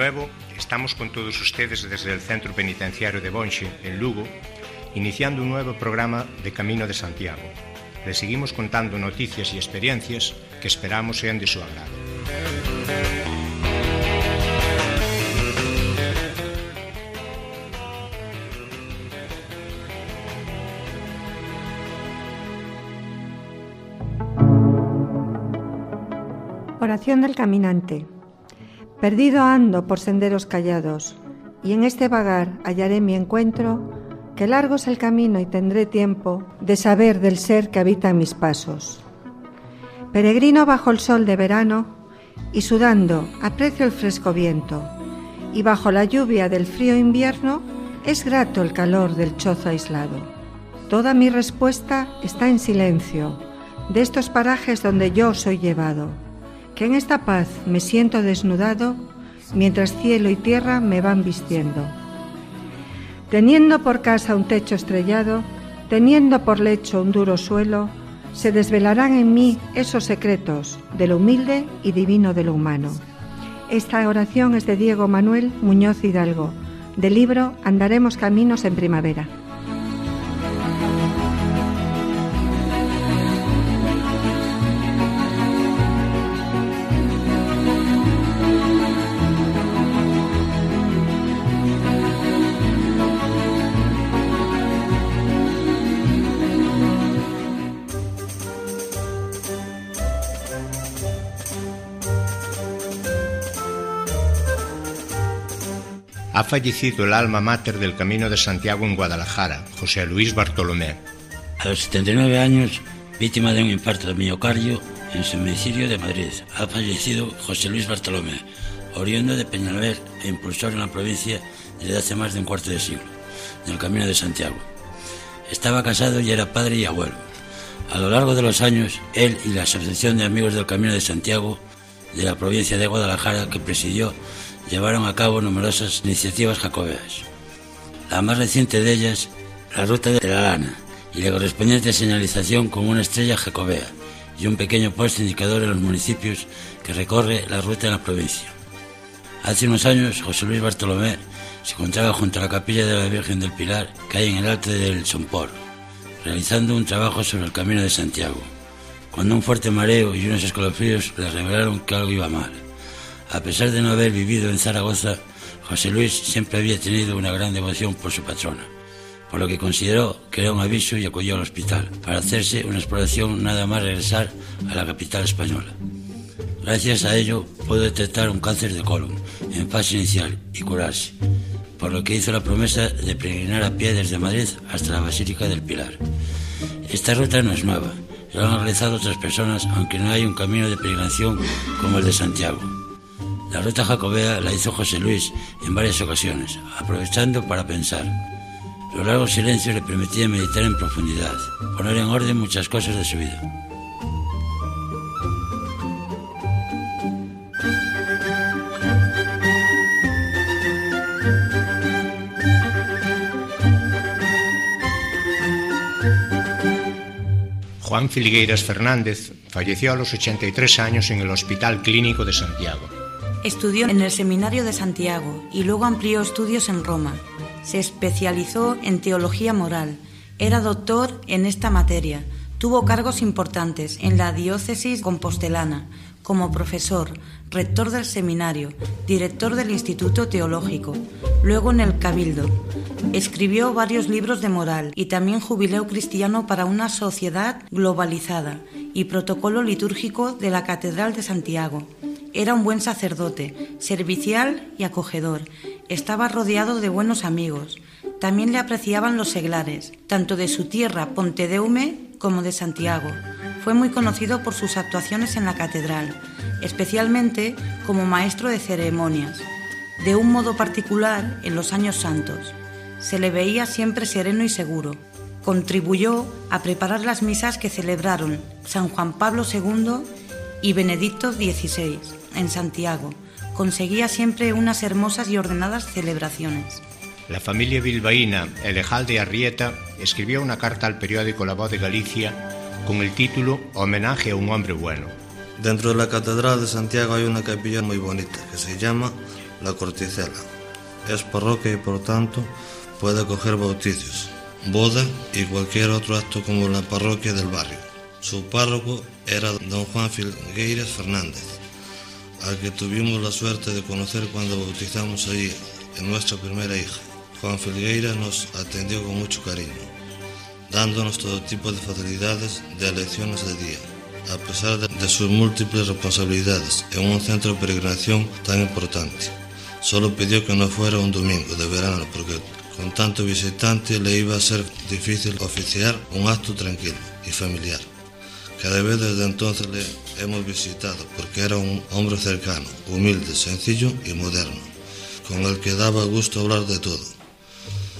Nuevo, estamos con todos ustedes desde el Centro Penitenciario de Bonche, en Lugo, iniciando un nuevo programa de Camino de Santiago. Les seguimos contando noticias y experiencias que esperamos sean de su agrado. Oración del caminante. Perdido ando por senderos callados, y en este vagar hallaré mi encuentro, que largo es el camino y tendré tiempo de saber del ser que habita en mis pasos. Peregrino bajo el sol de verano y sudando aprecio el fresco viento, y bajo la lluvia del frío invierno es grato el calor del chozo aislado. Toda mi respuesta está en silencio, de estos parajes donde yo soy llevado que en esta paz me siento desnudado mientras cielo y tierra me van vistiendo. Teniendo por casa un techo estrellado, teniendo por lecho un duro suelo, se desvelarán en mí esos secretos de lo humilde y divino de lo humano. Esta oración es de Diego Manuel Muñoz Hidalgo, del libro Andaremos Caminos en Primavera. Ha fallecido el alma mater del Camino de Santiago en Guadalajara, José Luis Bartolomé. A los 79 años, víctima de un infarto de miocardio en su domicilio de Madrid, ha fallecido José Luis Bartolomé, oriundo de Peñalver e impulsor en la provincia desde hace más de un cuarto de siglo, en el Camino de Santiago. Estaba casado y era padre y abuelo. A lo largo de los años, él y la Asociación de Amigos del Camino de Santiago de la provincia de Guadalajara, que presidió, llevaron a cabo numerosas iniciativas jacobeas. La más reciente de ellas, la ruta de la lana y la correspondiente señalización con una estrella jacobea y un pequeño puesto indicador en los municipios que recorre la ruta en la provincia. Hace unos años, José Luis Bartolomé se encontraba junto a la capilla de la Virgen del Pilar, que hay en el alto del Sompor, realizando un trabajo sobre el camino de Santiago, cuando un fuerte mareo y unos escalofríos le revelaron que algo iba mal. A pesar de no haber vivido en Zaragoza, José Luis siempre había tenido una gran devoción por su patrona, por lo que consideró que era un aviso y acudió al hospital para hacerse una exploración nada más regresar a la capital española. Gracias a ello pudo detectar un cáncer de colon en fase inicial y curarse, por lo que hizo la promesa de peregrinar a pie desde Madrid hasta la Basílica del Pilar. Esta ruta no es nueva, lo han realizado otras personas, aunque no hay un camino de peregrinación como el de Santiago. La ruta jacobea la hizo José Luis en varias ocasiones, aprovechando para pensar. Los largos silencios le permitían meditar en profundidad, poner en orden muchas cosas de su vida. Juan Filgueiras Fernández falleció a los 83 años en el Hospital Clínico de Santiago. Estudió en el Seminario de Santiago y luego amplió estudios en Roma. Se especializó en teología moral. Era doctor en esta materia. Tuvo cargos importantes en la diócesis compostelana, como profesor, rector del seminario, director del Instituto Teológico, luego en el Cabildo. Escribió varios libros de moral y también jubileo cristiano para una sociedad globalizada y protocolo litúrgico de la Catedral de Santiago. Era un buen sacerdote, servicial y acogedor. Estaba rodeado de buenos amigos. También le apreciaban los seglares, tanto de su tierra, Pontedeume, como de Santiago. Fue muy conocido por sus actuaciones en la catedral, especialmente como maestro de ceremonias. de un modo particular en los años santos. Se le veía siempre sereno y seguro. Contribuyó a preparar las misas que celebraron San Juan Pablo II y Benedicto XVI en Santiago. Conseguía siempre unas hermosas y ordenadas celebraciones. La familia bilbaína Elejal de Arrieta escribió una carta al periódico La Voz de Galicia con el título Homenaje a un hombre bueno. Dentro de la Catedral de Santiago hay una capilla muy bonita que se llama La Corticela. Es parroquia y por tanto puede acoger bautizos, boda y cualquier otro acto como la parroquia del barrio. Su párroco era don Juan Filgueiras Fernández, al que tuvimos la suerte de conocer cuando bautizamos allí, en nuestra primera hija. Juan Filgueiras nos atendió con mucho cariño, dándonos todo tipo de facilidades de elecciones de día, a pesar de, sus múltiples responsabilidades en un centro de peregrinación tan importante. Solo pidió que no fuera un domingo de verano porque con tanto visitante le iba a ser difícil oficiar un acto tranquilo y familiar. Cada vez desde entonces le hemos visitado porque era un hombre cercano, humilde, sencillo y moderno, con el que daba gusto hablar de todo.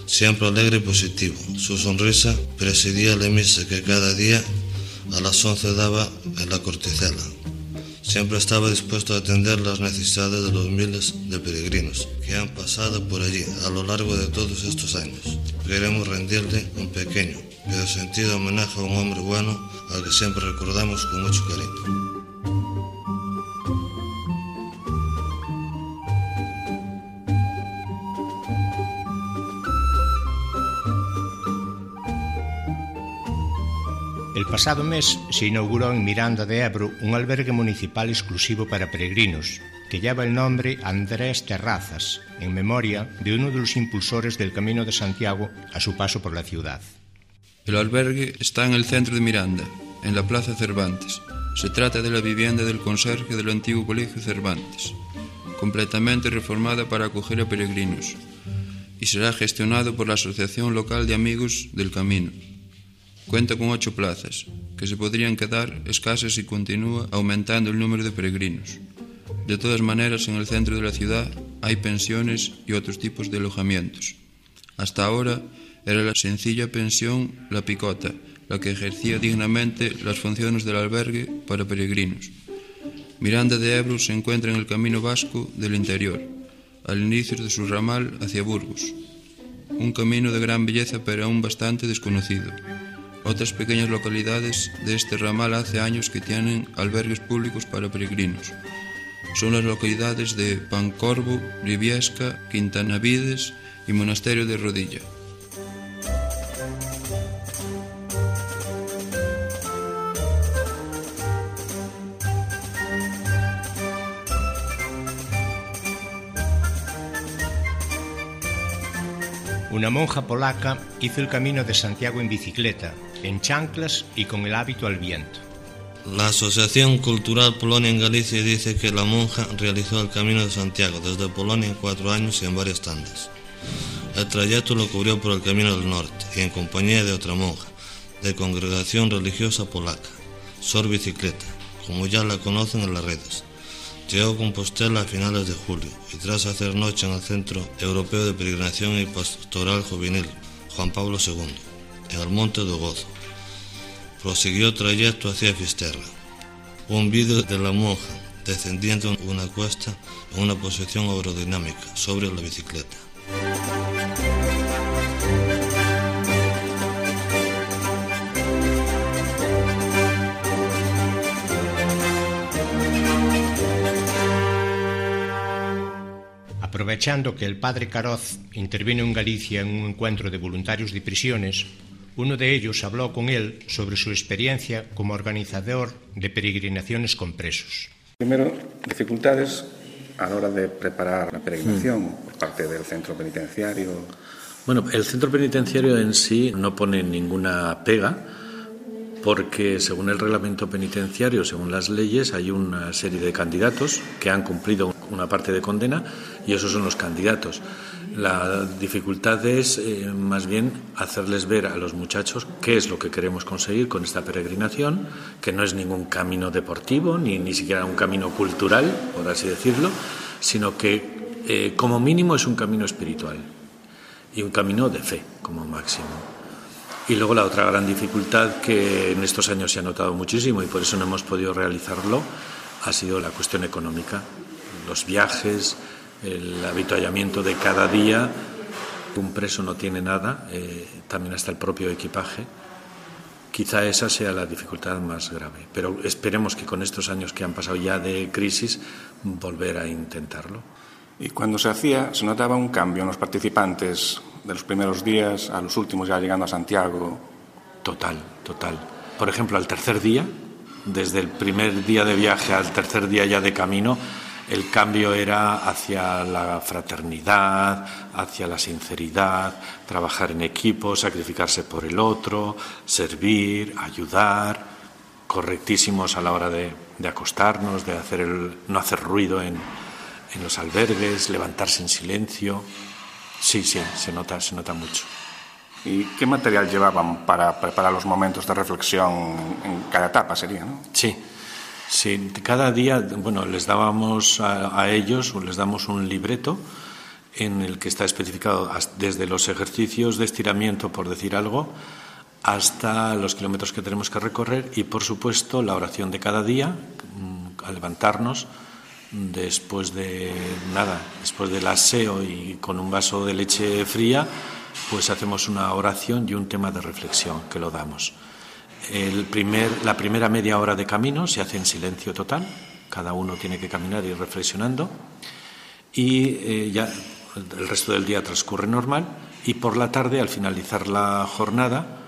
Siempre alegre y positivo. Su sonrisa presidía la misa que cada día a las 11 daba en la corticela. Siempre estaba dispuesto a atender las necesidades de los miles de peregrinos que han pasado por allí a lo largo de todos estos años. Queremos rendirle un pequeño pero sentido homenaje a un hombre bueno al que siempre recordamos con mucho cariño. El pasado mes se inauguró en Miranda de Ebro un albergue municipal exclusivo para peregrinos, que lleva el nombre Andrés Terrazas, en memoria de uno de los impulsores del Camino de Santiago a su paso por la ciudad. El albergue está en el centro de Miranda, en la Plaza Cervantes. Se trata de la vivienda del conserje del antiguo Colegio Cervantes, completamente reformada para acoger a peregrinos, y será gestionado por la Asociación Local de Amigos del Camino. Cuenta con ocho plazas, que se podrían quedar escasas si continúa aumentando el número de peregrinos. De todas maneras, en el centro de la ciudad hay pensiones y otros tipos de alojamientos. Hasta ahora era la sencilla pensión La Picota, la que ejercía dignamente las funciones del albergue para peregrinos. Miranda de Ebro se encuentra en el camino vasco del interior, al inicio de su ramal hacia Burgos, un camino de gran belleza pero aún bastante desconocido. Otras pequeñas localidades de este ramal hace años que tienen albergues públicos para peregrinos. Son las localidades de Pancorvo, Briviesca, Quintanavides y Monasterio de Rodilla. Una monja polaca hizo el camino de Santiago en bicicleta, en chanclas y con el hábito al viento. La Asociación Cultural Polonia en Galicia dice que la monja realizó el Camino de Santiago desde Polonia en cuatro años y en varias tandas. El trayecto lo cubrió por el Camino del Norte y en compañía de otra monja, de congregación religiosa polaca, Sor Bicicleta, como ya la conocen en las redes. Llegó a Compostela a finales de julio y tras hacer noche en el Centro Europeo de Peregrinación y Pastoral Juvenil Juan Pablo II, en el Monte do Gozo, prosiguió trayecto hacia Fisterra. Un vídeo de la monja descendiendo una cuesta en una posición aerodinámica sobre la bicicleta. Aprovechando que el padre Caroz intervino en Galicia en un encuentro de voluntarios de prisiones, uno de ellos habló con él sobre su experiencia como organizador de peregrinaciones con presos. Primero, dificultades a la hora de preparar la peregrinación mm. por parte del centro penitenciario. Bueno, el centro penitenciario en sí no pone ninguna pega porque según el reglamento penitenciario, según las leyes, hay una serie de candidatos que han cumplido una parte de condena y esos son los candidatos. La dificultad es eh, más bien hacerles ver a los muchachos qué es lo que queremos conseguir con esta peregrinación, que no es ningún camino deportivo ni ni siquiera un camino cultural, por así decirlo, sino que Eh, como mínimo es un camino espiritual y un camino de fe como máximo. Y luego la otra gran dificultad que en estos años se ha notado muchísimo y por eso no hemos podido realizarlo ha sido la cuestión económica. Los viajes, el habituallamiento de cada día. Un preso no tiene nada, eh, también hasta el propio equipaje. Quizá esa sea la dificultad más grave, pero esperemos que con estos años que han pasado ya de crisis volver a intentarlo. Y cuando se hacía, se notaba un cambio en los participantes de los primeros días a los últimos ya llegando a Santiago. Total, total. Por ejemplo, al tercer día, desde el primer día de viaje al tercer día ya de camino, el cambio era hacia la fraternidad, hacia la sinceridad, trabajar en equipo, sacrificarse por el otro, servir, ayudar, correctísimos a la hora de, acostarnos, de hacer el, no hacer ruido en, en los albergues, levantarse en silencio. Sí, sí, se nota, se nota mucho. ¿Y qué material llevaban para preparar los momentos de reflexión en cada etapa sería, no? Sí. Sí, cada día, bueno, les dábamos a, a ellos, les damos un libreto en el que está especificado desde los ejercicios de estiramiento, por decir algo, hasta los kilómetros que tenemos que recorrer y, por supuesto, la oración de cada día, mm, al levantarnos, después de nada, después del aseo y con un vaso de leche fría, pues hacemos una oración y un tema de reflexión que lo damos. El primer, la primera media hora de camino se hace en silencio total, cada uno tiene que caminar y ir reflexionando, y eh, ya el resto del día transcurre normal, y por la tarde, al finalizar la jornada,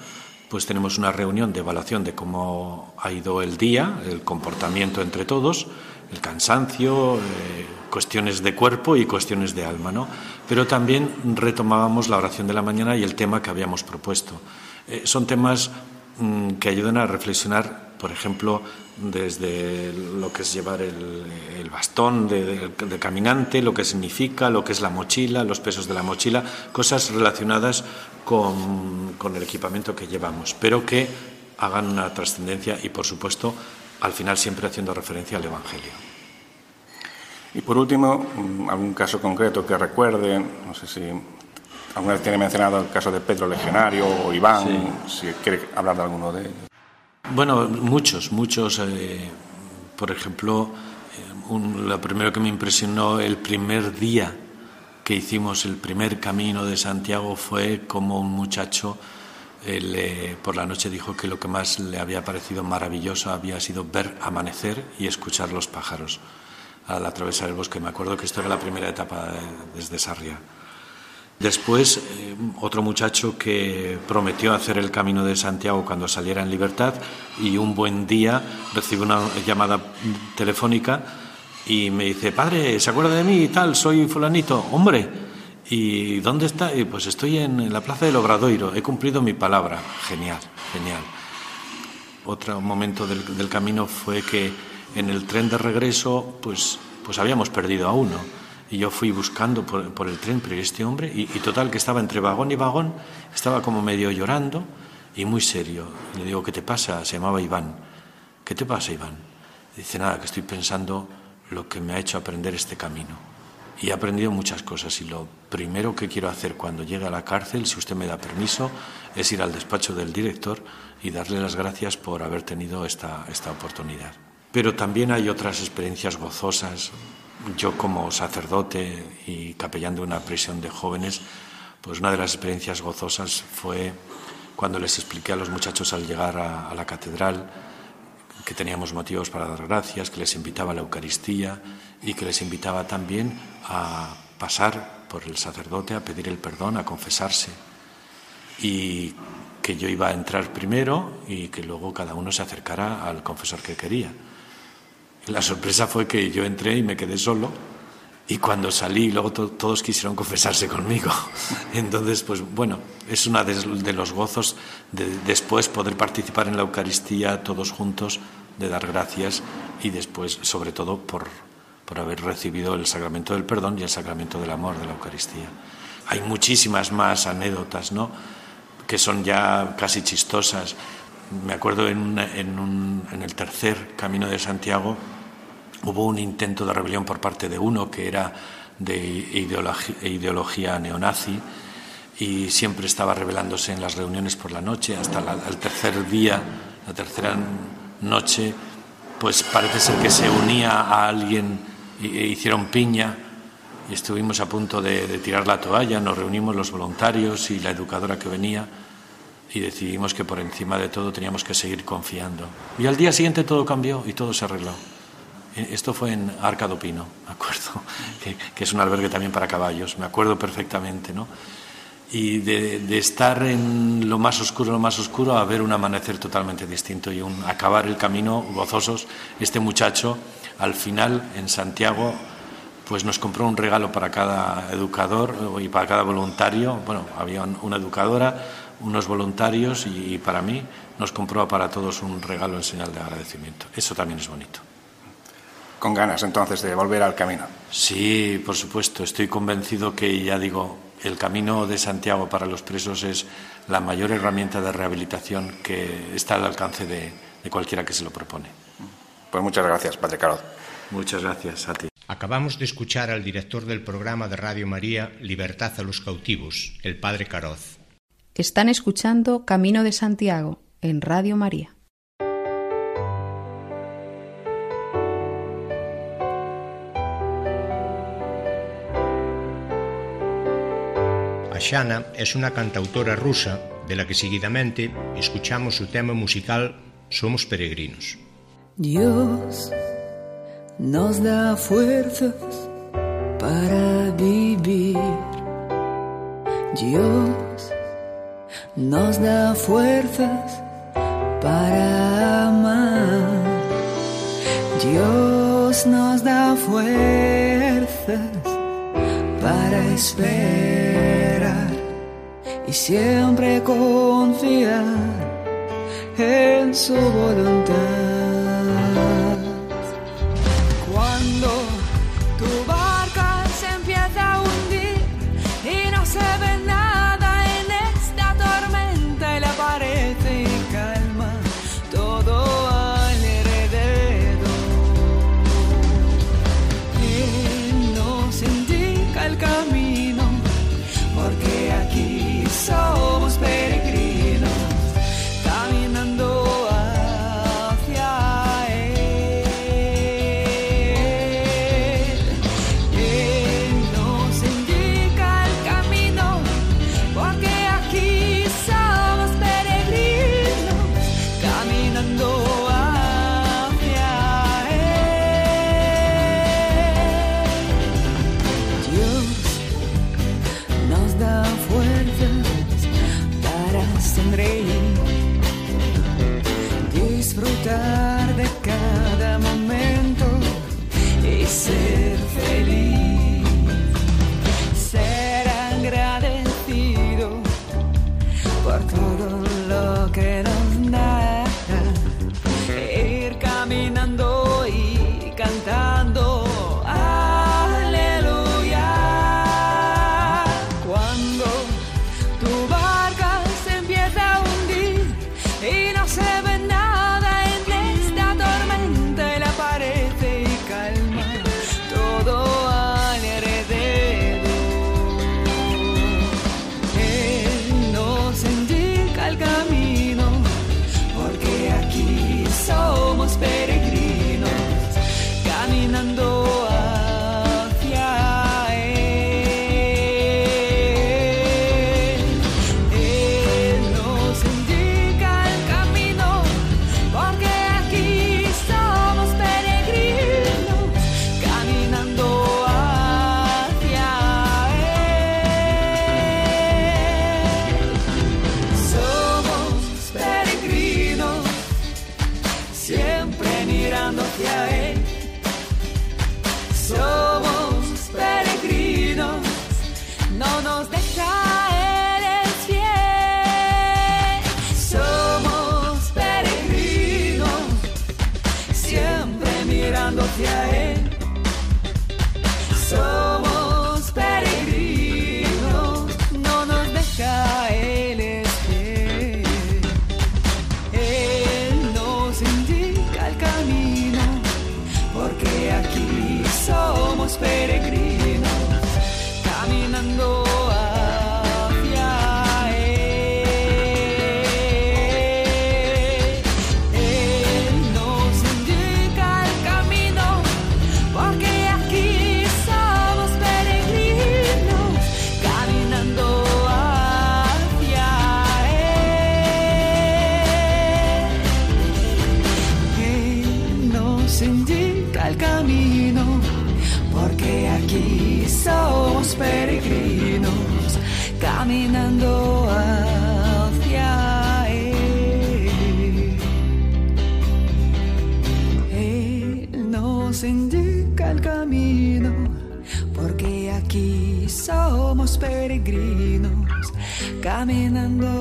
pues tenemos una reunión de evaluación de cómo ha ido el día, el comportamiento entre todos, el cansancio, eh, cuestiones de cuerpo y cuestiones de alma, ¿no? Pero también retomábamos la oración de la mañana y el tema que habíamos propuesto. Eh, son temas que ayudan a reflexionar, por ejemplo, desde lo que es llevar el, bastón de, caminante, lo que significa, lo que es la mochila, los pesos de la mochila, cosas relacionadas con, con el equipamiento que llevamos, pero que hagan una trascendencia y, por supuesto, al final siempre haciendo referencia al Evangelio. Y por último, mm, algún caso concreto que recuerde, no sé si alguna vez tiene mencionado el caso de Pedro Legionario o Iván, si quiere hablar de alguno de ellos. Bueno, muchos, muchos. Eh, por ejemplo, eh, lo primero que me impresionó el primer día que hicimos el primer camino de Santiago fue como un muchacho él, por la noche dijo que lo que más le había parecido maravilloso había sido ver amanecer y escuchar los pájaros al atravesar el bosque. Me acuerdo que esto era la primera etapa desde Sarria. Después, eh, otro muchacho que prometió hacer el camino de Santiago cuando saliera en libertad y un buen día recibe una llamada telefónica y me dice, padre, ¿se acuerda de mí y tal? Soy fulanito. Hombre, ¿Y dónde está? pues estoy en la Plaza del Obradoiro, he cumplido mi palabra. Genial, genial. Otro momento del, camino fue que en el tren de regreso, pues, pues habíamos perdido a uno. Y yo fui buscando por, el tren, pero este hombre, y, total que estaba entre vagón y vagón, estaba como medio llorando y muy serio. Y le digo, ¿qué te pasa? Se llamaba Iván. ¿Qué te pasa, Iván? dice, nada, que estoy pensando lo que me ha hecho aprender este camino y he aprendido muchas cosas y lo primero que quiero hacer cuando llegue a la cárcel, si usted me da permiso, es ir al despacho del director y darle las gracias por haber tenido esta, esta oportunidad. Pero también hay otras experiencias gozosas. Yo como sacerdote y capellán de una prisión de jóvenes, pues una de las experiencias gozosas fue cuando les expliqué a los muchachos al llegar a, a la catedral que teníamos motivos para dar gracias, que les invitaba a la Eucaristía y que les invitaba también a pasar por el sacerdote, a pedir el perdón, a confesarse. Y que yo iba a entrar primero y que luego cada uno se acercara al confesor que quería. La sorpresa fue que yo entré y me quedé solo y cuando salí luego todos quisieron confesarse conmigo. Entonces, pues bueno, es uno de, los gozos de después poder participar en la Eucaristía todos juntos, de dar gracias y después, sobre todo, por, por haber recibido el sacramento del perdón y el sacramento del amor de la Eucaristía. Hay muchísimas más anécdotas, ¿no? Que son ya casi chistosas. Me acuerdo en, en, en el tercer camino de Santiago hubo un intento de rebelión por parte de uno que era de ideología, neonazi y siempre estaba revelándose en las reuniones por la noche, hasta el tercer día, la tercera noche, pues parece ser que se unía a alguien e hicieron piña y estuvimos a punto de tirar la toalla, nos reunimos los voluntarios y la educadora que venía y decidimos que por encima de todo teníamos que seguir confiando. Y al día siguiente todo cambió y todo se arregló. Eh, esto fue en Arca do me acuerdo, que, es un albergue también para caballos, me acuerdo perfectamente, ¿no? Y de, estar en lo más oscuro, lo más oscuro, a ver un amanecer totalmente distinto y acabar el camino gozosos. Este muchacho, al final, en Santiago, pues nos compró un regalo para cada educador y para cada voluntario. Bueno, había una educadora, unos voluntarios y, para mí nos compró para todos un regalo en señal de agradecimiento. Eso también es bonito. Con ganas entonces de volver al camino. Sí, por supuesto. Estoy convencido que, ya digo, el camino de Santiago para los presos es la mayor herramienta de rehabilitación que está al alcance de, de cualquiera que se lo propone. Pues muchas gracias, Padre Caroz. Muchas gracias a ti. Acabamos de escuchar al director del programa de Radio María Libertad a los cautivos, el Padre Caroz. Están escuchando Camino de Santiago en Radio María. Ashana es una cantautora rusa de la que seguidamente escuchamos su tema musical Somos peregrinos. Dios nos da fuerzas para vivir. Dios nos da fuerzas para amar. Dios nos da fuerzas para esperar y siempre confiar en su voluntad. caminando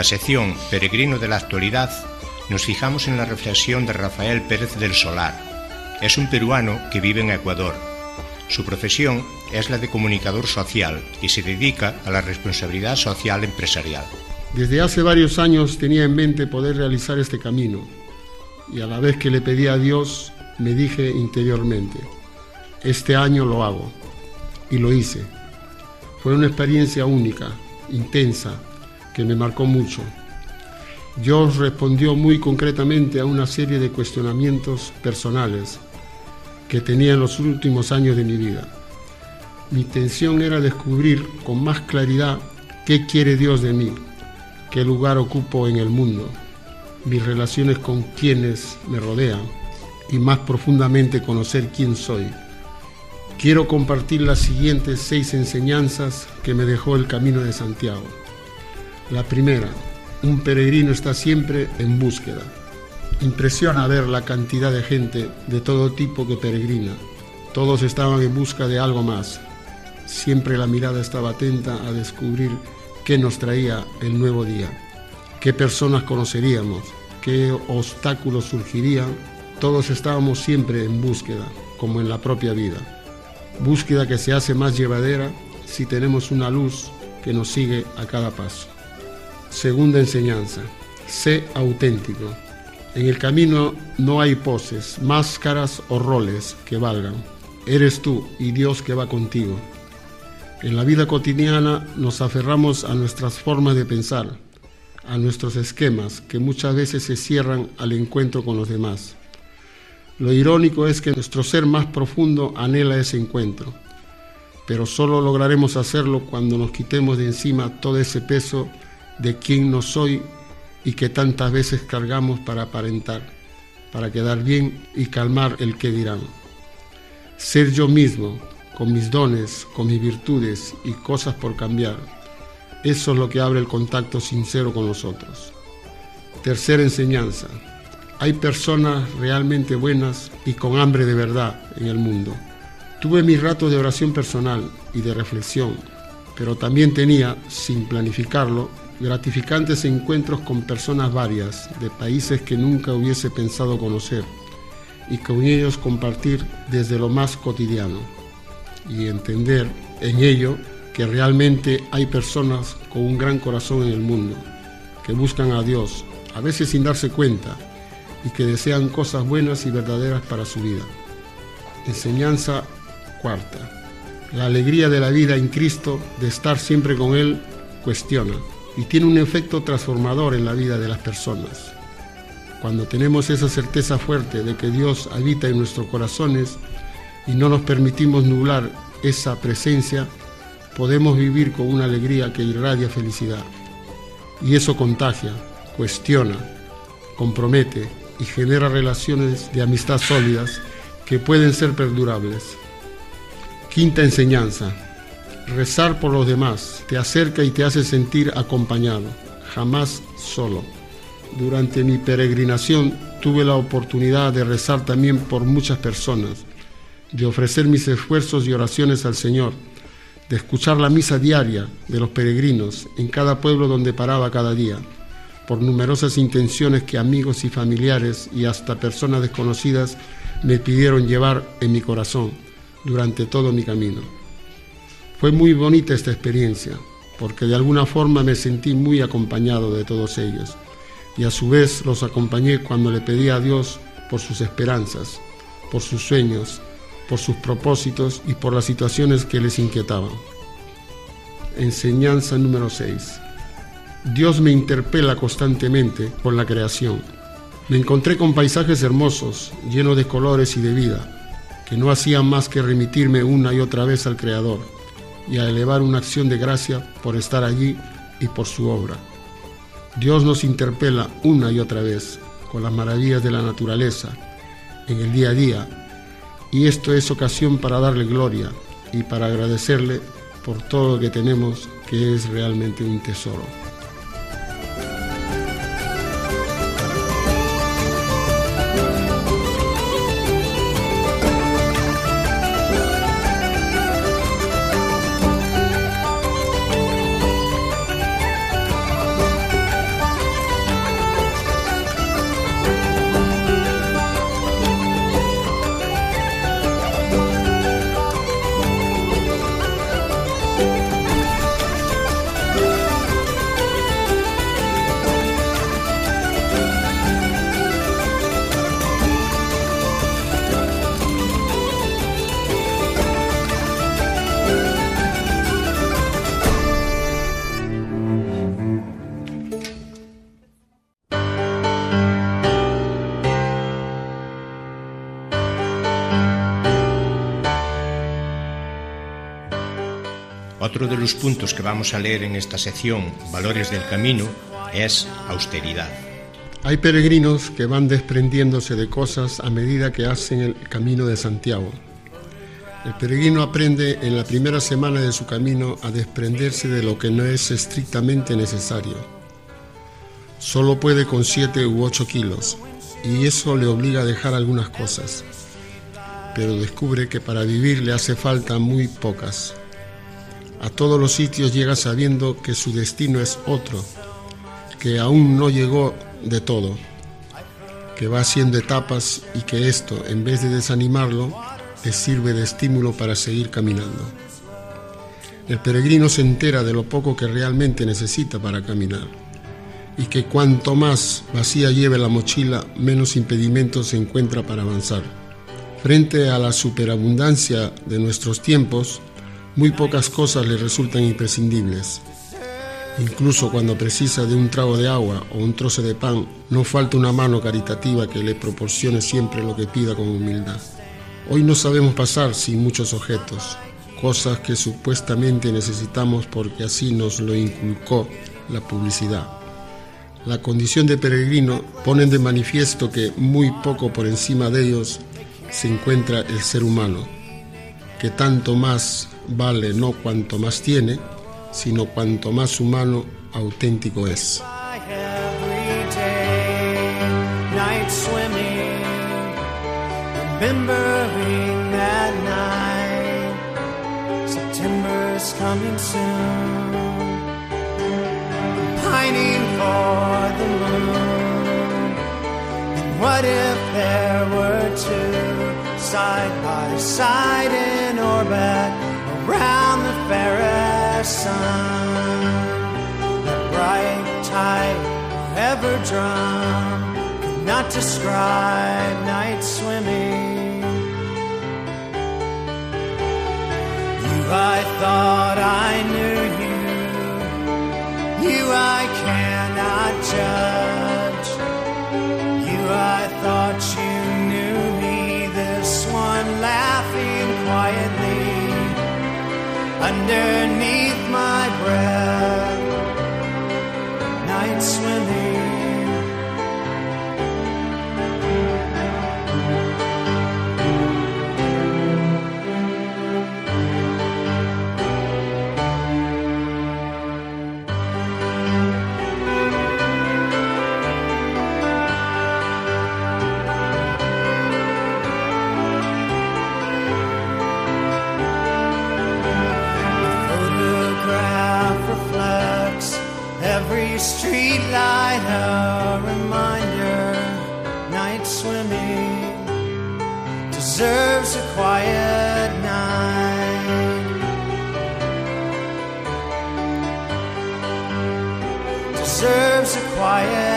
la sección Peregrino de la Actualidad nos fijamos en la reflexión de Rafael Pérez del Solar. Es un peruano que vive en Ecuador. Su profesión es la de comunicador social y se dedica a la responsabilidad social empresarial. Desde hace varios años tenía en mente poder realizar este camino y a la vez que le pedí a Dios me dije interiormente, este año lo hago y lo hice. Fue una experiencia única, intensa, que me marcó mucho. Dios respondió muy concretamente a una serie de cuestionamientos personales que tenía en los últimos años de mi vida. Mi intención era descubrir con más claridad qué quiere Dios de mí, qué lugar ocupo en el mundo, mis relaciones con quienes me rodean y más profundamente conocer quién soy. Quiero compartir las siguientes seis enseñanzas que me dejó el Camino de Santiago. La primera, un peregrino está siempre en búsqueda. Impresiona ver la cantidad de gente de todo tipo que peregrina. Todos estaban en busca de algo más. Siempre la mirada estaba atenta a descubrir qué nos traía el nuevo día, qué personas conoceríamos, qué obstáculos surgirían. Todos estábamos siempre en búsqueda, como en la propia vida. Búsqueda que se hace más llevadera si tenemos una luz que nos sigue a cada paso. Segunda enseñanza, sé auténtico. En el camino no hay poses, máscaras o roles que valgan. Eres tú y Dios que va contigo. En la vida cotidiana nos aferramos a nuestras formas de pensar, a nuestros esquemas que muchas veces se cierran al encuentro con los demás. Lo irónico es que nuestro ser más profundo anhela ese encuentro, pero solo lograremos hacerlo cuando nos quitemos de encima todo ese peso de quién no soy y que tantas veces cargamos para aparentar, para quedar bien y calmar el que dirán. Ser yo mismo, con mis dones, con mis virtudes y cosas por cambiar, eso es lo que abre el contacto sincero con los otros. Tercera enseñanza. Hay personas realmente buenas y con hambre de verdad en el mundo. Tuve mis ratos de oración personal y de reflexión, pero también tenía, sin planificarlo, gratificantes encuentros con personas varias de países que nunca hubiese pensado conocer y con ellos compartir desde lo más cotidiano y entender en ello que realmente hay personas con un gran corazón en el mundo, que buscan a Dios, a veces sin darse cuenta, y que desean cosas buenas y verdaderas para su vida. Enseñanza cuarta. La alegría de la vida en Cristo, de estar siempre con Él, cuestiona y tiene un efecto transformador en la vida de las personas. Cuando tenemos esa certeza fuerte de que Dios habita en nuestros corazones y no nos permitimos nublar esa presencia, podemos vivir con una alegría que irradia felicidad. Y eso contagia, cuestiona, compromete y genera relaciones de amistad sólidas que pueden ser perdurables. Quinta enseñanza. Rezar por los demás te acerca y te hace sentir acompañado, jamás solo. Durante mi peregrinación tuve la oportunidad de rezar también por muchas personas, de ofrecer mis esfuerzos y oraciones al Señor, de escuchar la misa diaria de los peregrinos en cada pueblo donde paraba cada día, por numerosas intenciones que amigos y familiares y hasta personas desconocidas me pidieron llevar en mi corazón durante todo mi camino. Fue muy bonita esta experiencia, porque de alguna forma me sentí muy acompañado de todos ellos, y a su vez los acompañé cuando le pedí a Dios por sus esperanzas, por sus sueños, por sus propósitos y por las situaciones que les inquietaban. Enseñanza número 6. Dios me interpela constantemente con la creación. Me encontré con paisajes hermosos, llenos de colores y de vida, que no hacían más que remitirme una y otra vez al Creador y a elevar una acción de gracia por estar allí y por su obra. Dios nos interpela una y otra vez con las maravillas de la naturaleza, en el día a día, y esto es ocasión para darle gloria y para agradecerle por todo lo que tenemos, que es realmente un tesoro. Que vamos a leer en esta sección, Valores del Camino, es austeridad. Hay peregrinos que van desprendiéndose de cosas a medida que hacen el camino de Santiago. El peregrino aprende en la primera semana de su camino a desprenderse de lo que no es estrictamente necesario. Solo puede con 7 u 8 kilos y eso le obliga a dejar algunas cosas, pero descubre que para vivir le hace falta muy pocas. A todos los sitios llega sabiendo que su destino es otro, que aún no llegó de todo, que va haciendo etapas y que esto, en vez de desanimarlo, le sirve de estímulo para seguir caminando. El peregrino se entera de lo poco que realmente necesita para caminar y que cuanto más vacía lleve la mochila, menos impedimentos se encuentra para avanzar. Frente a la superabundancia de nuestros tiempos, muy pocas cosas le resultan imprescindibles. Incluso cuando precisa de un trago de agua o un trozo de pan, no falta una mano caritativa que le proporcione siempre lo que pida con humildad. Hoy no sabemos pasar sin muchos objetos, cosas que supuestamente necesitamos porque así nos lo inculcó la publicidad. La condición de peregrino pone de manifiesto que muy poco por encima de ellos se encuentra el ser humano, que tanto más vale no cuanto más tiene, sino cuanto más humano auténtico es. What if there were two side by side in orbit around the fairest sun? That bright tide ever drum could not describe night swimming. You, I thought I knew you. You, I cannot judge. You, I thought you underneath my breath. Street light a reminder night swimming deserves a quiet night. Deserves a quiet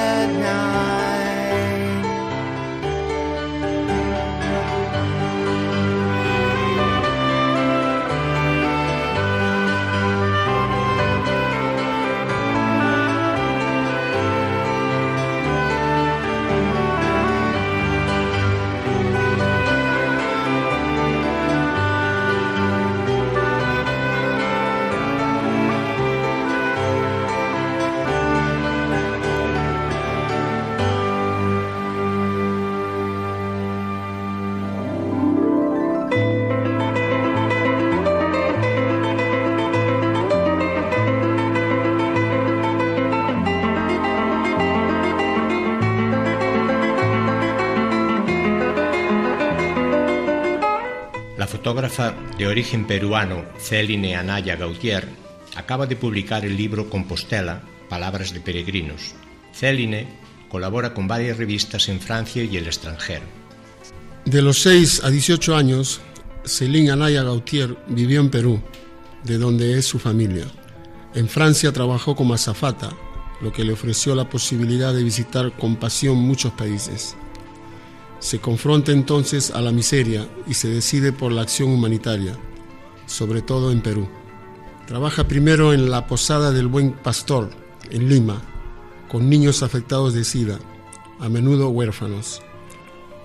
fotógrafa de origen peruano Céline Anaya Gautier acaba de publicar el libro Compostela, Palabras de Peregrinos. Céline colabora con varias revistas en Francia y el extranjero. De los 6 a 18 años, Céline Anaya Gautier vivió en Perú, de donde es su familia. En Francia trabajó como azafata, lo que le ofreció la posibilidad de visitar con pasión muchos países. Se confronta entonces a la miseria y se decide por la acción humanitaria, sobre todo en Perú. Trabaja primero en la Posada del Buen Pastor, en Lima, con niños afectados de SIDA, a menudo huérfanos.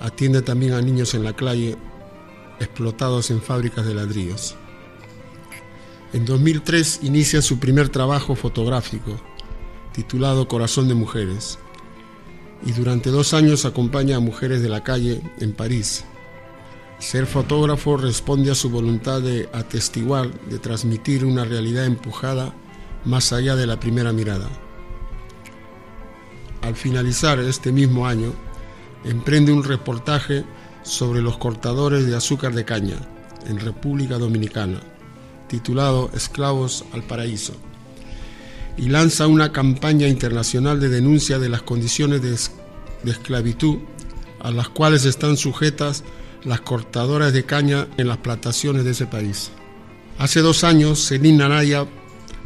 Atiende también a niños en la calle, explotados en fábricas de ladrillos. En 2003 inicia su primer trabajo fotográfico, titulado Corazón de Mujeres, y durante dos años acompaña a mujeres de la calle en París. Ser fotógrafo responde a su voluntad de atestiguar, de transmitir una realidad empujada más allá de la primera mirada. Al finalizar este mismo año, emprende un reportaje sobre los cortadores de azúcar de caña en República Dominicana, titulado Esclavos al Paraíso, y lanza una campaña internacional de denuncia de las condiciones de, es- de esclavitud a las cuales están sujetas las cortadoras de caña en las plantaciones de ese país. Hace dos años, Celine Anaya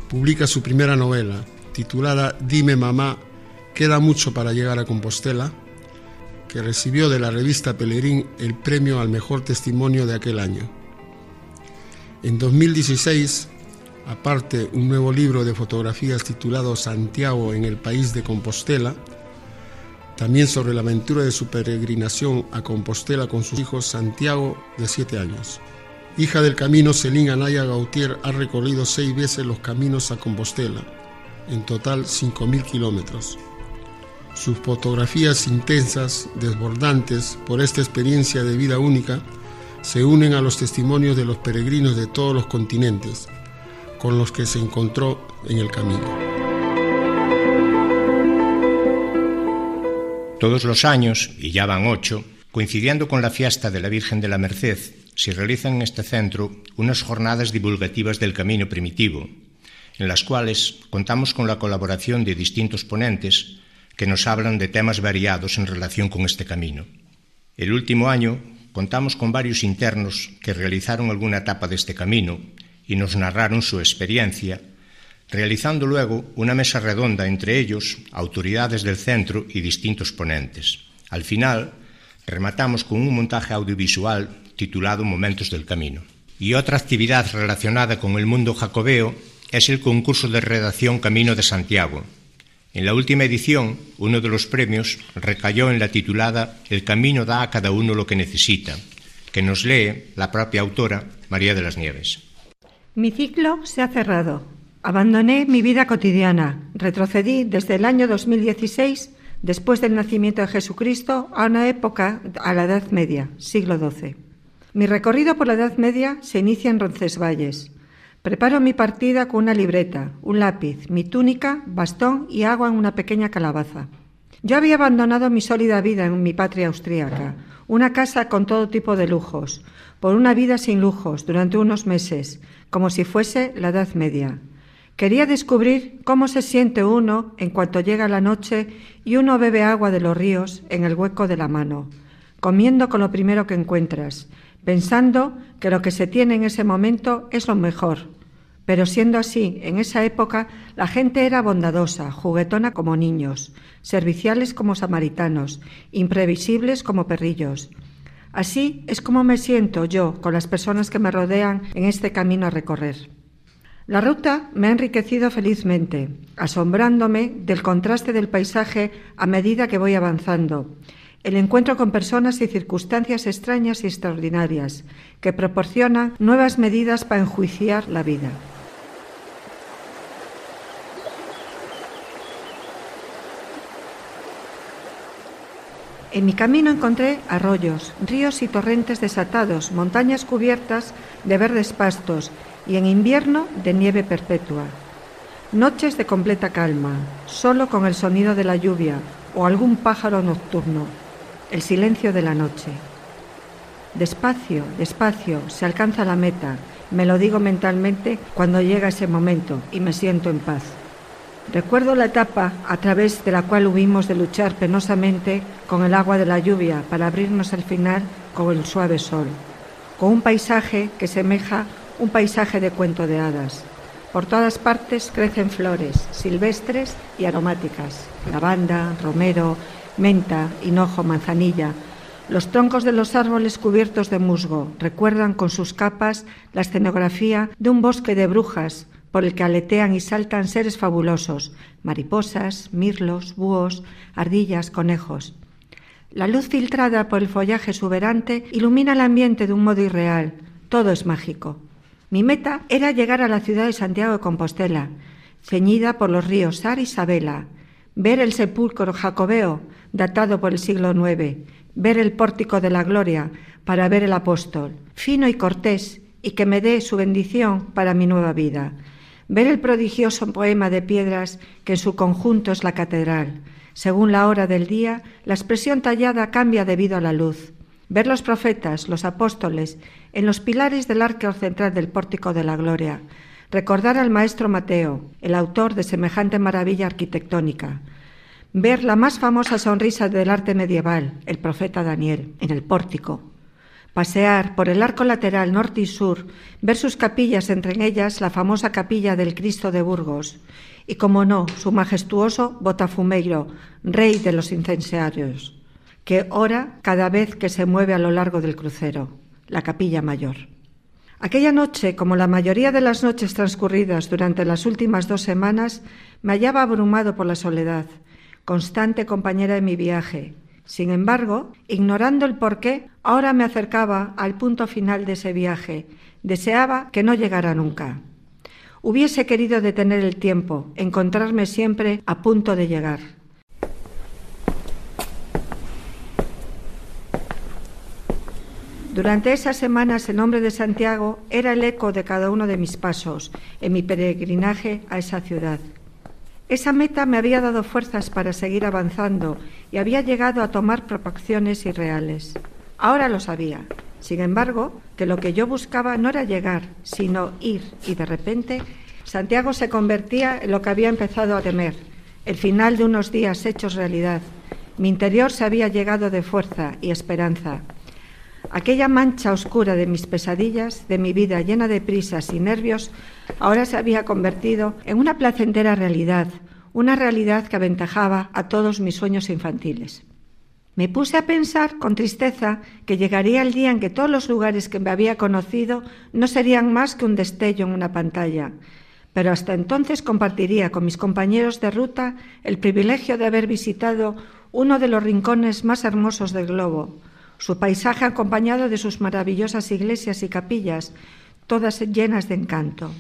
publica su primera novela, titulada Dime mamá, queda mucho para llegar a Compostela, que recibió de la revista Pelegrín el premio al mejor testimonio de aquel año. En 2016, aparte un nuevo libro de fotografías titulado Santiago en el país de Compostela, también sobre la aventura de su peregrinación a Compostela con sus hijos Santiago de 7 años. Hija del camino, Celine Anaya Gautier ha recorrido seis veces los caminos a Compostela, en total 5.000 kilómetros. Sus fotografías intensas, desbordantes por esta experiencia de vida única, se unen a los testimonios de los peregrinos de todos los continentes, con los que se encontró en el camino. Todos los años, y ya van ocho, coincidiendo con la fiesta de la Virgen de la Merced, se realizan en este centro unas jornadas divulgativas del camino primitivo, en las cuales contamos con la colaboración de distintos ponentes que nos hablan de temas variados en relación con este camino. El último año contamos con varios internos que realizaron alguna etapa de este camino y nos narraron su experiencia, realizando luego una mesa redonda entre ellos, autoridades del centro y distintos ponentes. Al final, rematamos con un montaje audiovisual titulado Momentos del Camino. Y otra actividad relacionada con el mundo jacobeo es el concurso de redacción Camino de Santiago. En la última edición, uno de los premios recayó en la titulada El camino da a cada uno lo que necesita, que nos lee la propia autora, María de las Nieves. Mi ciclo se ha cerrado. Abandoné mi vida cotidiana. Retrocedí desde el año 2016, después del nacimiento de Jesucristo, a una época, a la Edad Media, siglo XII. Mi recorrido por la Edad Media se inicia en Roncesvalles. Preparo mi partida con una libreta, un lápiz, mi túnica, bastón y agua en una pequeña calabaza. Yo había abandonado mi sólida vida en mi patria austríaca, una casa con todo tipo de lujos, por una vida sin lujos durante unos meses, como si fuese la Edad Media. Quería descubrir cómo se siente uno en cuanto llega la noche y uno bebe agua de los ríos en el hueco de la mano, comiendo con lo primero que encuentras, pensando que lo que se tiene en ese momento es lo mejor. Pero siendo así, en esa época la gente era bondadosa, juguetona como niños, serviciales como samaritanos, imprevisibles como perrillos. Así es como me siento yo con las personas que me rodean en este camino a recorrer. La ruta me ha enriquecido felizmente, asombrándome del contraste del paisaje a medida que voy avanzando, el encuentro con personas y circunstancias extrañas y extraordinarias que proporcionan nuevas medidas para enjuiciar la vida. En mi camino encontré arroyos, ríos y torrentes desatados, montañas cubiertas de verdes pastos y en invierno de nieve perpetua. Noches de completa calma, solo con el sonido de la lluvia o algún pájaro nocturno, el silencio de la noche. Despacio, despacio, se alcanza la meta, me lo digo mentalmente cuando llega ese momento y me siento en paz. Recuerdo la etapa a través de la cual hubimos de luchar penosamente con el agua de la lluvia para abrirnos al final con el suave sol, con un paisaje que semeja un paisaje de cuento de hadas. Por todas partes crecen flores silvestres y aromáticas, lavanda, romero, menta, hinojo, manzanilla. Los troncos de los árboles cubiertos de musgo recuerdan con sus capas la escenografía de un bosque de brujas por el que aletean y saltan seres fabulosos, mariposas, mirlos, búhos, ardillas, conejos. La luz filtrada por el follaje exuberante ilumina el ambiente de un modo irreal. Todo es mágico. Mi meta era llegar a la ciudad de Santiago de Compostela, ceñida por los ríos Sar y Sabela, ver el sepulcro jacobeo, datado por el siglo IX, ver el pórtico de la gloria para ver el apóstol, fino y cortés, y que me dé su bendición para mi nueva vida, ver el prodigioso poema de piedras que en su conjunto es la catedral. Según la hora del día, la expresión tallada cambia debido a la luz. Ver los profetas, los apóstoles, en los pilares del arco central del pórtico de la gloria, recordar al maestro Mateo, el autor de semejante maravilla arquitectónica, ver la más famosa sonrisa del arte medieval, el profeta Daniel, en el pórtico, pasear por el arco lateral norte y sur, ver sus capillas, entre ellas la famosa capilla del Cristo de Burgos, y, como no, su majestuoso Botafumeiro, rey de los incensiarios que ora cada vez que se mueve a lo largo del crucero, la capilla mayor. Aquella noche, como la mayoría de las noches transcurridas durante las últimas dos semanas, me hallaba abrumado por la soledad, constante compañera de mi viaje. Sin embargo, ignorando el porqué, ahora me acercaba al punto final de ese viaje. Deseaba que no llegara nunca. Hubiese querido detener el tiempo, encontrarme siempre a punto de llegar. Durante esas semanas el nombre de Santiago era el eco de cada uno de mis pasos en mi peregrinaje a esa ciudad. Esa meta me había dado fuerzas para seguir avanzando y había llegado a tomar proporciones irreales. Ahora lo sabía. Sin embargo, que lo que yo buscaba no era llegar, sino ir, y de repente Santiago se convertía en lo que había empezado a temer, el final de unos días hechos realidad. Mi interior se había llegado de fuerza y esperanza. Aquella mancha oscura de mis pesadillas, de mi vida llena de prisas y nervios, ahora se había convertido en una placentera realidad, una realidad que aventajaba a todos mis sueños infantiles. Me puse a pensar con tristeza que llegaría el día en que todos los lugares que me había conocido no serían más que un destello en una pantalla, pero hasta entonces compartiría con mis compañeros de ruta el privilegio de haber visitado uno de los rincones más hermosos del globo, su paisaje acompañado de sus maravillosas iglesias y capillas, todas llenas de encanto.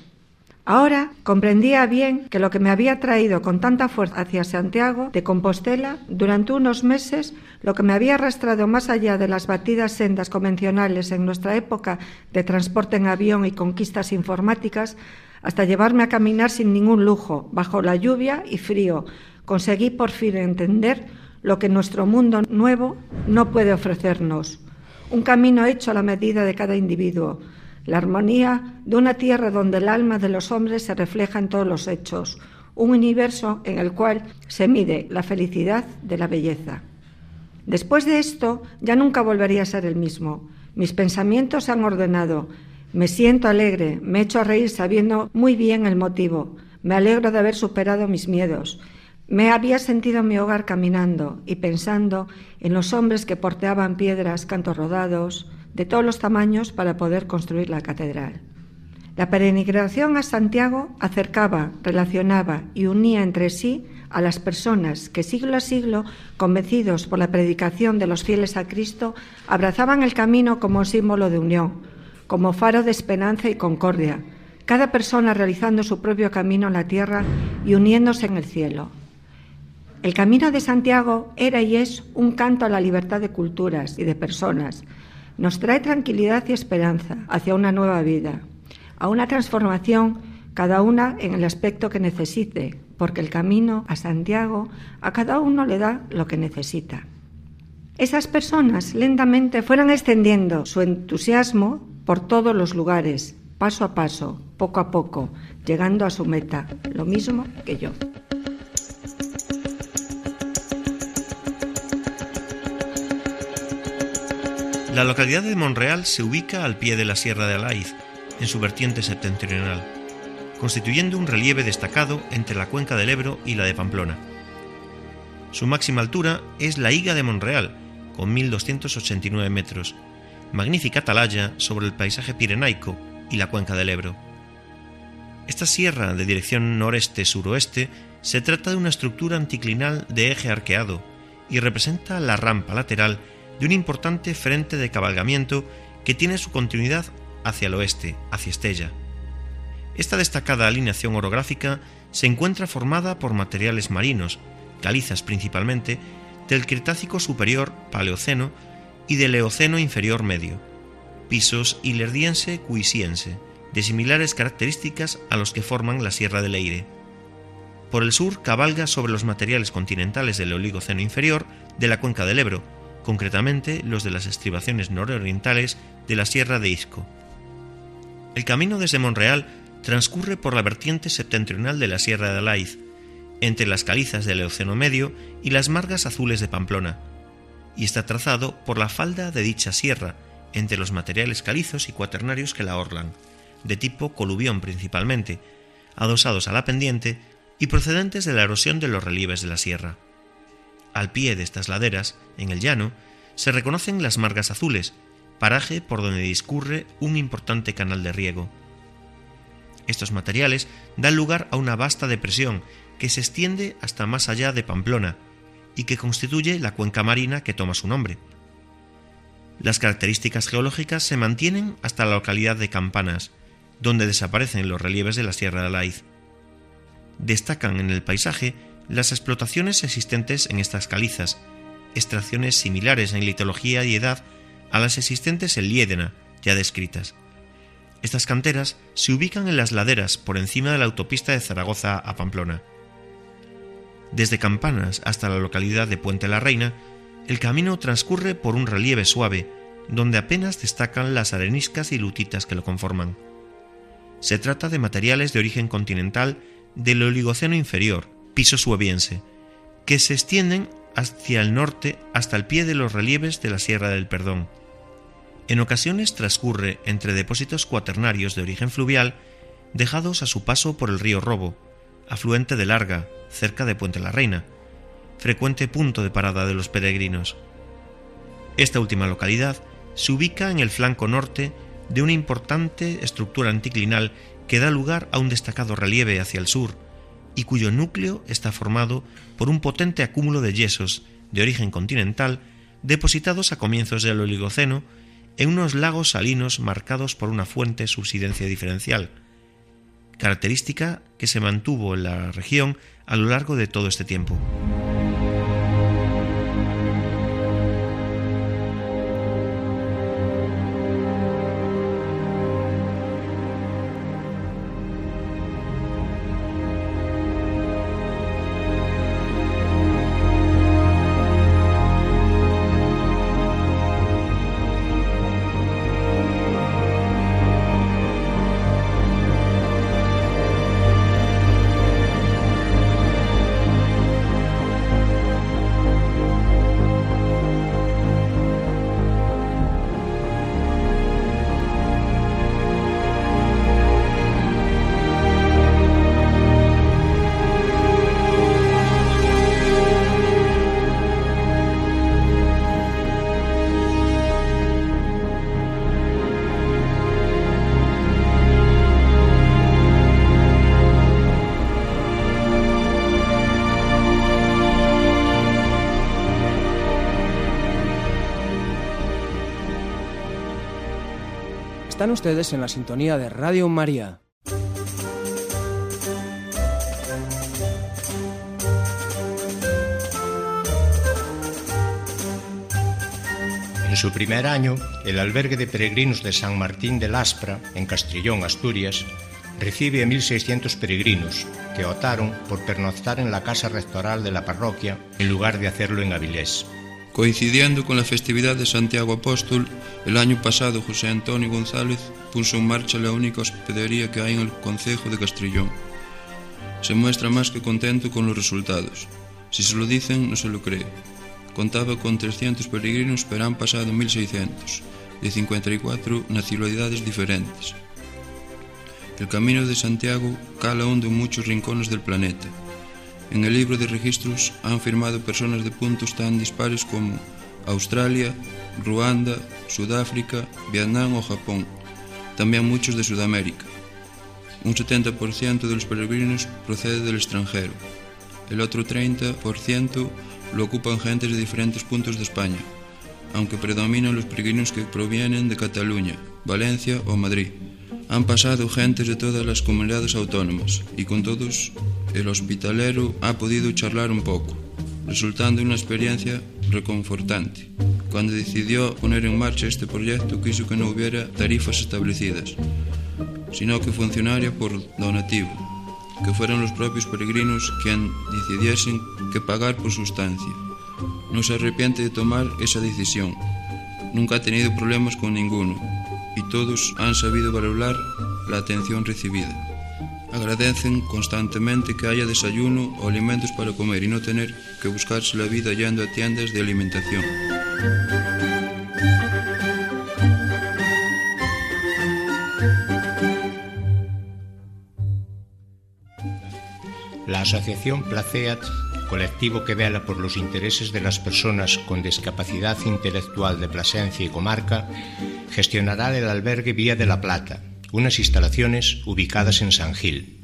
Ahora comprendía bien que lo que me había traído con tanta fuerza hacia Santiago de Compostela durante unos meses, lo que me había arrastrado más allá de las batidas sendas convencionales en nuestra época de transporte en avión y conquistas informáticas, hasta llevarme a caminar sin ningún lujo, bajo la lluvia y frío, conseguí por fin entender lo que nuestro mundo nuevo no puede ofrecernos. Un camino hecho a la medida de cada individuo, la armonía de una tierra donde el alma de los hombres se refleja en todos los hechos, un universo en el cual se mide la felicidad de la belleza. Después de esto ya nunca volvería a ser el mismo. Mis pensamientos se han ordenado, me siento alegre, me echo a reír sabiendo muy bien el motivo, me alegro de haber superado mis miedos. Me había sentido en mi hogar caminando y pensando en los hombres que porteaban piedras, cantos rodados, de todos los tamaños para poder construir la catedral. La peregrinación a Santiago acercaba, relacionaba y unía entre sí a las personas que siglo a siglo, convencidos por la predicación de los fieles a Cristo, abrazaban el camino como símbolo de unión, como faro de esperanza y concordia, cada persona realizando su propio camino en la tierra y uniéndose en el cielo. El camino de Santiago era y es un canto a la libertad de culturas y de personas. Nos trae tranquilidad y esperanza hacia una nueva vida, a una transformación cada una en el aspecto que necesite, porque el camino a Santiago a cada uno le da lo que necesita. Esas personas lentamente fueron extendiendo su entusiasmo por todos los lugares, paso a paso, poco a poco, llegando a su meta, lo mismo que yo. La localidad de Monreal se ubica al pie de la Sierra de Alaiz, en su vertiente septentrional, constituyendo un relieve destacado entre la cuenca del Ebro y la de Pamplona. Su máxima altura es la Higa de Monreal, con 1.289 metros, magnífica atalaya sobre el paisaje pirenaico y la cuenca del Ebro. Esta sierra de dirección noreste-suroeste se trata de una estructura anticlinal de eje arqueado y representa la rampa lateral de un importante frente de cabalgamiento que tiene su continuidad hacia el oeste, hacia Estella. Esta destacada alineación orográfica se encuentra formada por materiales marinos, calizas principalmente, del Cretácico superior Paleoceno y del Eoceno inferior medio, pisos hilerdiense-cuisiense, de similares características a los que forman la Sierra del Leire. Por el sur cabalga sobre los materiales continentales del Oligoceno inferior de la cuenca del Ebro, concretamente los de las estribaciones nororientales de la Sierra de Isco. El camino desde Monreal transcurre por la vertiente septentrional de la Sierra de Alaiz, entre las calizas del Eoceno Medio y las margas azules de Pamplona, y está trazado por la falda de dicha sierra, entre los materiales calizos y cuaternarios que la orlan, de tipo coluvión principalmente, adosados a la pendiente y procedentes de la erosión de los relieves de la sierra. Al pie de estas laderas, en el llano, se reconocen las margas azules, paraje por donde discurre un importante canal de riego. Estos materiales dan lugar a una vasta depresión que se extiende hasta más allá de Pamplona y que constituye la cuenca marina que toma su nombre. Las características geológicas se mantienen hasta la localidad de Campanas, donde desaparecen los relieves de la Sierra de Alaiz. Destacan en el paisaje las explotaciones existentes en estas calizas, extracciones similares en litología y edad a las existentes en Liédena, ya descritas. Estas canteras se ubican en las laderas por encima de la autopista de Zaragoza a Pamplona. Desde Campanas hasta la localidad de Puente la Reina, el camino transcurre por un relieve suave, donde apenas destacan las areniscas y lutitas que lo conforman. Se trata de materiales de origen continental del Oligoceno inferior, piso que se extienden hacia el norte hasta el pie de los relieves de la Sierra del Perdón. En ocasiones transcurre entre depósitos cuaternarios de origen fluvial dejados a su paso por el río Robo, afluente de Larga, cerca de Puente la Reina, frecuente punto de parada de los peregrinos. Esta última localidad se ubica en el flanco norte de una importante estructura anticlinal que da lugar a un destacado relieve hacia el sur, y cuyo núcleo está formado por un potente acúmulo de yesos de origen continental depositados a comienzos del Oligoceno en unos lagos salinos marcados por una fuente subsidencia diferencial, característica que se mantuvo en la región a lo largo de todo este tiempo. En la sintonía de Radio María. En su primer año, el albergue de peregrinos de San Martín de Laspra, en Castrillón, Asturias, recibe a 1.600 peregrinos que optaron por pernoctar en la casa rectoral de la parroquia en lugar de hacerlo en Avilés. Coincidiendo con la festividad de Santiago Apóstol, el año pasado José Antonio González puso en marcha la única hospedería que hay en el concejo de Castrillón. Se muestra más que contento con los resultados. Si se lo dicen, no se lo cree. Contaba con 300 peregrinos, pero han pasado 1.600, de 54 nacionalidades diferentes. El camino de Santiago cala hondo en muchos rincones del planeta. En el libro de registros han firmado personas de puntos tan dispares como Australia, Ruanda, Sudáfrica, Vietnam o Japón, también muchos de Sudamérica. Un 70% de los peregrinos procede del extranjero. El otro 30% lo ocupan gentes de diferentes puntos de España, aunque predominan los peregrinos que provienen de Cataluña, Valencia o Madrid. Han pasado gentes de todas las comunidades autónomas y con todos el hospitalero ha podido charlar un poco, resultando una experiencia reconfortante. Cuando decidió poner en marcha este proyecto quiso que no hubiera tarifas establecidas, sino que funcionara por donativo, que fueran los propios peregrinos quien decidiesen que pagar por su estancia. No se arrepiente de tomar esa decisión. Nunca ha tenido problemas con ninguno y todos han sabido valorar la atención recibida. Agradecen constantemente que haya desayuno o alimentos para comer y no tener que buscarse la vida yendo a tiendas de alimentación. La Asociación Placeat, colectivo que vela por los intereses de las personas con discapacidad intelectual de Plasencia y comarca, gestionará el albergue Vía de la Plata, unas instalaciones ubicadas en San Gil.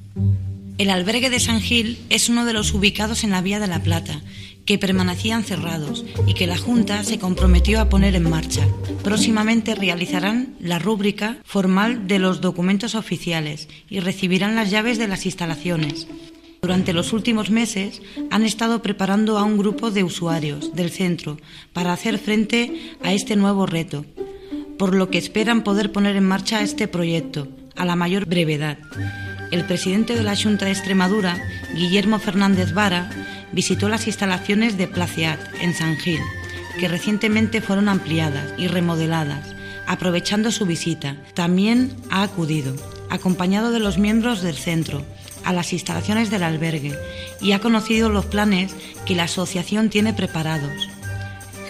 El albergue de San Gil es uno de los ubicados en la Vía de la Plata, que permanecían cerrados y que la Junta se comprometió a poner en marcha. Próximamente realizarán la rúbrica formal de los documentos oficiales y recibirán las llaves de las instalaciones. Durante los últimos meses han estado preparando a un grupo de usuarios del centro para hacer frente a este nuevo reto, por lo que esperan poder poner en marcha este proyecto a la mayor brevedad. El presidente de la Junta de Extremadura, Guillermo Fernández Vara, visitó las instalaciones de Placeat en San Gil, que recientemente fueron ampliadas y remodeladas. Aprovechando su visita, también ha acudido, acompañado de los miembros del centro, a las instalaciones del albergue y ha conocido los planes que la asociación tiene preparados.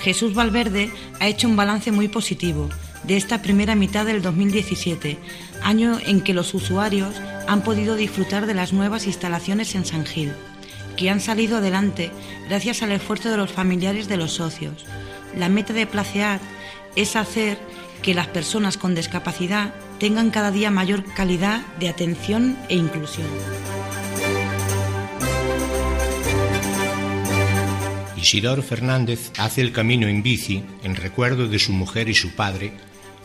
Jesús Valverde ha hecho un balance muy positivo de esta primera mitad del 2017, año en que los usuarios han podido disfrutar de las nuevas instalaciones en San Gil, que han salido adelante gracias al esfuerzo de los familiares de los socios. La meta de Placeat es hacer que las personas con discapacidad tengan cada día mayor calidad de atención e inclusión. Isidoro Fernández hace el camino en bici en recuerdo de su mujer y su padre,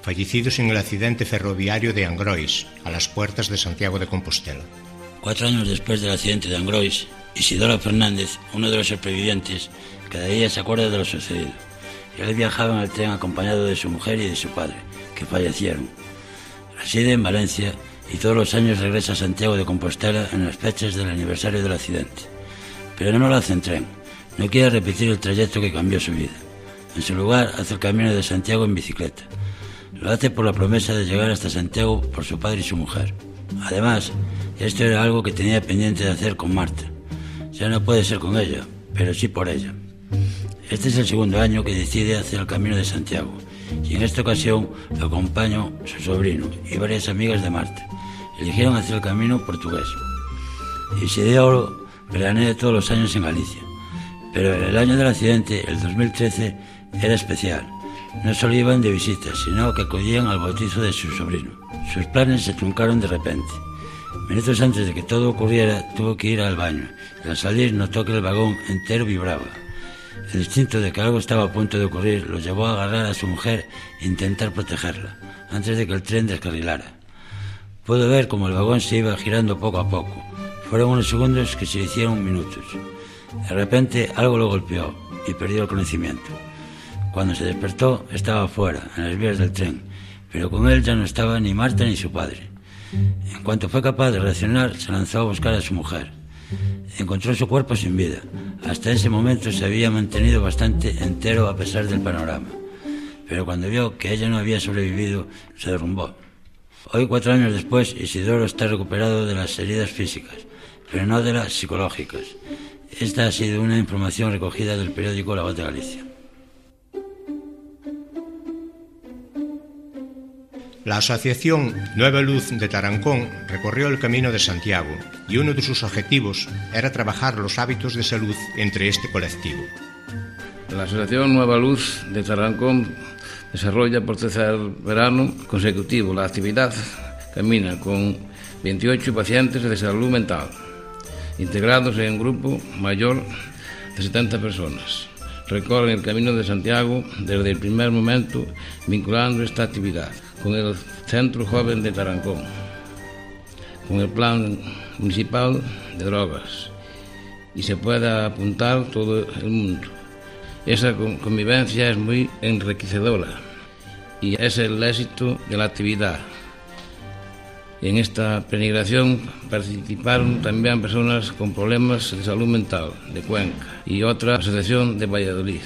fallecidos en el accidente ferroviario de Angrois, a las puertas de Santiago de Compostela. Cuatro años después del accidente de Angrois, Isidoro Fernández, uno de los supervivientes, cada día se acuerda de lo sucedido. Él viajaba en el tren acompañado de su mujer y de su padre, que fallecieron. Reside en Valencia y todos los años regresa a Santiago de Compostela en las fechas del aniversario del accidente. Pero no lo hace en tren. No quiere repetir el trayecto que cambió su vida. En su lugar hace el camino de Santiago en bicicleta. Lo hace por la promesa de llegar hasta Santiago por su padre y su mujer. Además, esto era algo que tenía pendiente de hacer con Marta. Ya no puede ser con ella, pero sí por ella. Este es el segundo año que decide hacer el camino de Santiago y en esta ocasión lo acompañó su sobrino y varias amigas de Marta. Eligieron hacer el camino portugués. Isidoro veranea todos los años en Galicia, pero el año del accidente, el 2013, era especial. No solo iban de visita, sino que acudían al bautizo de su sobrino. Sus planes se truncaron de repente. Minutos antes de que todo ocurriera, tuvo que ir al baño y al salir notó que el vagón entero vibraba. El instinto de que algo estaba a punto de ocurrir lo llevó a agarrar a su mujer e intentar protegerla, antes de que el tren descarrilara. Pudo ver cómo el vagón se iba girando poco a poco. Fueron unos segundos que se hicieron minutos. De repente algo lo golpeó y perdió el conocimiento. Cuando se despertó estaba fuera, en las vías del tren, pero con él ya no estaba ni Marta ni su padre. En cuanto fue capaz de reaccionar, se lanzó a buscar a su mujer. Encontró su cuerpo sin vida. Hasta ese momento se había mantenido bastante entero a pesar del panorama. Pero cuando vio que ella no había sobrevivido, se derrumbó. Hoy, cuatro años después, Isidoro está recuperado de las heridas físicas, pero no de las psicológicas. Esta ha sido una información recogida del periódico La Voz de Galicia. La Asociación Nueva Luz de Tarancón recorrió el Camino de Santiago y uno de sus objetivos era trabajar los hábitos de salud entre este colectivo. La Asociación Nueva Luz de Tarancón desarrolla por tercer verano consecutivo la actividad Camina con 28 pacientes de salud mental, integrados en un grupo mayor de 70 personas. Recorren el Camino de Santiago desde el primer momento vinculando esta actividad con el Centro Joven de Tarancón, con el Plan Municipal de Drogas y se puede apuntar todo el mundo. Esa convivencia es muy enriquecedora y es el éxito de la actividad. En esta penigración participaron también personas con problemas de salud mental de Cuenca y otra asociación de Valladolid.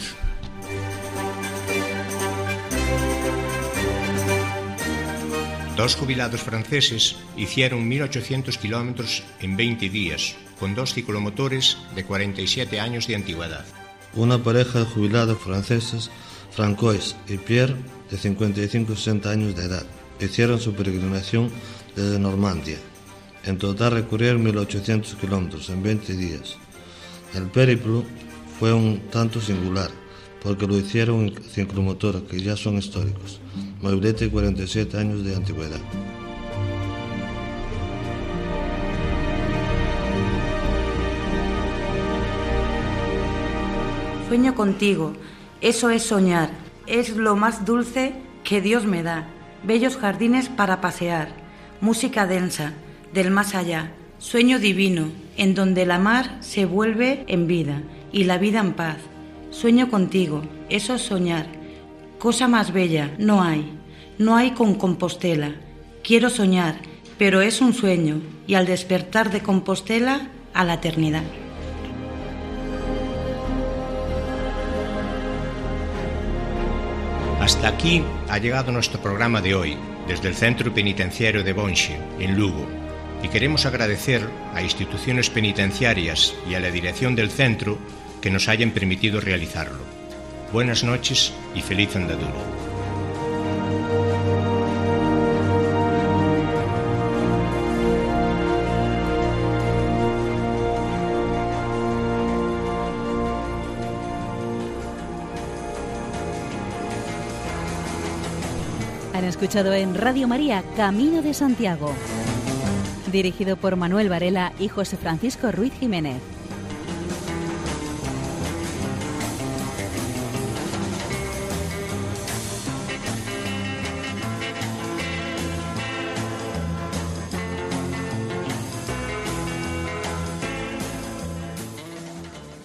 Dos jubilados franceses hicieron 1.800 kilómetros en 20 días, con dos ciclomotores de 47 años de antigüedad. Una pareja de jubilados franceses, Francois y Pierre, de 55-60 años de edad, hicieron su peregrinación desde Normandía. En total recorrieron 1.800 kilómetros en 20 días. El periplo fue un tanto singular, porque lo hicieron en ciclomotores que ya son históricos, mobilete y 47 años de antigüedad. Sueño contigo, eso es soñar, es lo más dulce que Dios me da. Bellos jardines para pasear, música densa, del más allá, sueño divino, en donde la mar se vuelve en vida y la vida en paz. Sueño contigo, eso es soñar. Cosa más bella, no hay, no hay con Compostela. Quiero soñar, pero es un sueño, y al despertar de Compostela, a la eternidad. Hasta aquí ha llegado nuestro programa de hoy, desde el Centro Penitenciario de Bonche, en Lugo, y queremos agradecer a instituciones penitenciarias y a la dirección del centro que nos hayan permitido realizarlo. Buenas noches y feliz andadura. Han escuchado en Radio María Camino de Santiago, dirigido por Manuel Varela y José Francisco Ruiz Jiménez.